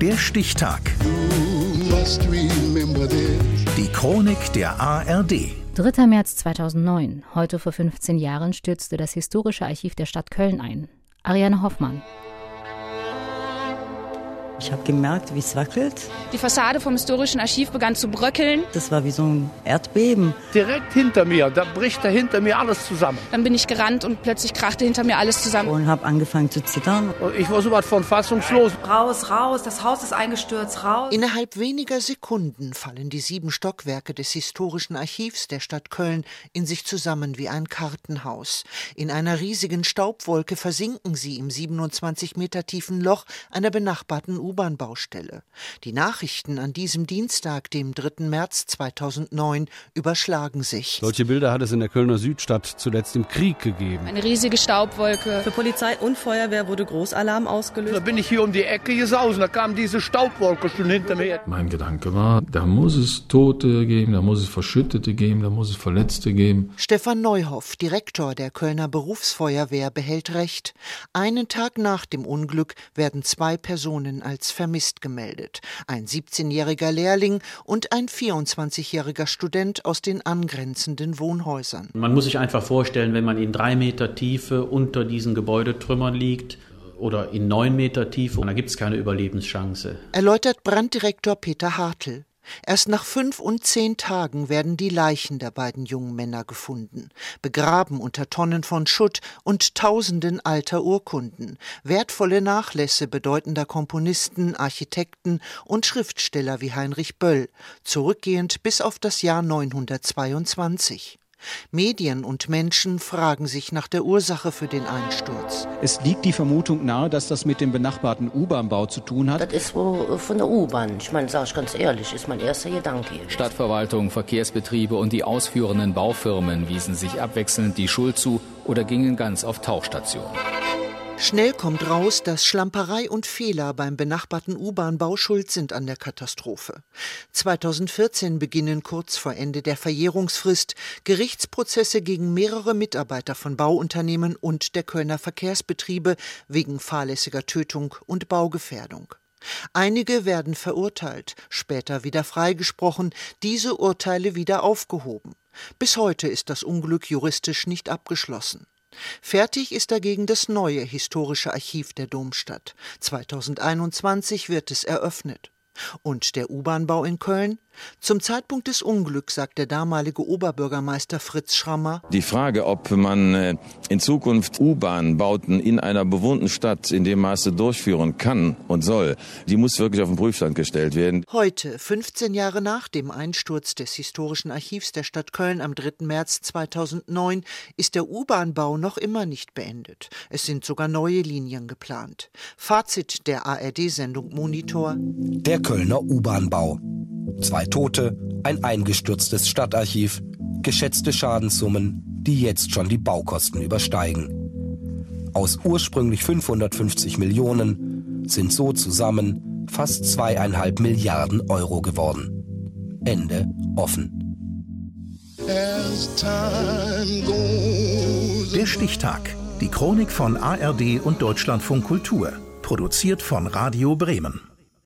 Der Stichtag. Die Chronik der ARD. 3. März 2009. Heute vor 15 Jahren stürzte das historische Archiv der Stadt Köln ein. Ariane Hoffmann. Ich habe gemerkt, wie es wackelt. Die Fassade vom historischen Archiv begann zu bröckeln. Das war wie so ein Erdbeben. Direkt hinter mir, da bricht da hinter mir alles zusammen. Dann bin ich gerannt und plötzlich krachte hinter mir alles zusammen. Und habe angefangen zu zittern. Ich war sowas von fassungslos. Raus, raus, das Haus ist eingestürzt, raus. Innerhalb weniger Sekunden fallen die sieben Stockwerke des historischen Archivs der Stadt Köln in sich zusammen wie ein Kartenhaus. In einer riesigen Staubwolke versinken sie im 27 Meter tiefen Loch einer benachbarten U-Bahn-Baustelle. Die Nachrichten an diesem Dienstag, dem 3. März 2009, überschlagen sich. Solche Bilder hat es in der Kölner Südstadt zuletzt im Krieg gegeben. Eine riesige Staubwolke. Für Polizei und Feuerwehr wurde Großalarm ausgelöst. Da bin ich hier um die Ecke gesausen, da kam diese Staubwolke schon hinter mir. Mein Gedanke war, da muss es Tote geben, da muss es Verschüttete geben, da muss es Verletzte geben. Stefan Neuhoff, Direktor der Kölner Berufsfeuerwehr, behält recht. Einen Tag nach dem Unglück werden zwei Personen als als vermisst gemeldet. Ein 17-jähriger Lehrling und ein 24-jähriger Student aus den angrenzenden Wohnhäusern. Man muss sich einfach vorstellen, wenn man in drei Meter Tiefe unter diesen Gebäudetrümmern liegt, oder in neun Meter Tiefe, da gibt es keine Überlebenschance. Erläutert Branddirektor Peter Hartl. Erst nach fünf und zehn Tagen werden die Leichen der beiden jungen Männer gefunden, begraben unter Tonnen von Schutt und Tausenden alter Urkunden, wertvolle Nachlässe bedeutender Komponisten, Architekten und Schriftsteller wie Heinrich Böll, zurückgehend bis auf das Jahr 922. Medien und Menschen fragen sich nach der Ursache für den Einsturz. Es liegt die Vermutung nahe, dass das mit dem benachbarten U-Bahn-Bau zu tun hat. Das ist wohl von der U-Bahn. Ich meine, sage ich ganz ehrlich, ist mein erster Gedanke. Stadtverwaltung, Verkehrsbetriebe und die ausführenden Baufirmen wiesen sich abwechselnd die Schuld zu oder gingen ganz auf Tauchstation. Schnell kommt raus, dass Schlamperei und Fehler beim benachbarten U-Bahn-Bau schuld sind an der Katastrophe. 2014 beginnen kurz vor Ende der Verjährungsfrist Gerichtsprozesse gegen mehrere Mitarbeiter von Bauunternehmen und der Kölner Verkehrsbetriebe wegen fahrlässiger Tötung und Baugefährdung. Einige werden verurteilt, später wieder freigesprochen, diese Urteile wieder aufgehoben. Bis heute ist das Unglück juristisch nicht abgeschlossen. Fertig ist dagegen das neue historische Archiv der Domstadt. 2021 wird es eröffnet. Und der U-Bahn-Bau in Köln? Zum Zeitpunkt des Unglücks sagt der damalige Oberbürgermeister Fritz Schrammer. Die Frage, ob man äh, in Zukunft U-Bahn-Bauten in einer bewohnten Stadt in dem Maße durchführen kann und soll, die muss wirklich auf den Prüfstand gestellt werden. Heute, 15 Jahre nach dem Einsturz des historischen Archivs der Stadt Köln am 3. März 2009, ist der U-Bahn-Bau noch immer nicht beendet. Es sind sogar neue Linien geplant. Fazit der ARD-Sendung Monitor. Der Kölner U-Bahn-Bau. Zwei Tote, ein eingestürztes Stadtarchiv, geschätzte Schadenssummen, die jetzt schon die Baukosten übersteigen. Aus ursprünglich 550 Millionen sind so zusammen fast zweieinhalb Milliarden Euro geworden. Ende offen. Der Stichtag. Die Chronik von ARD und Deutschlandfunk Kultur. Produziert von Radio Bremen.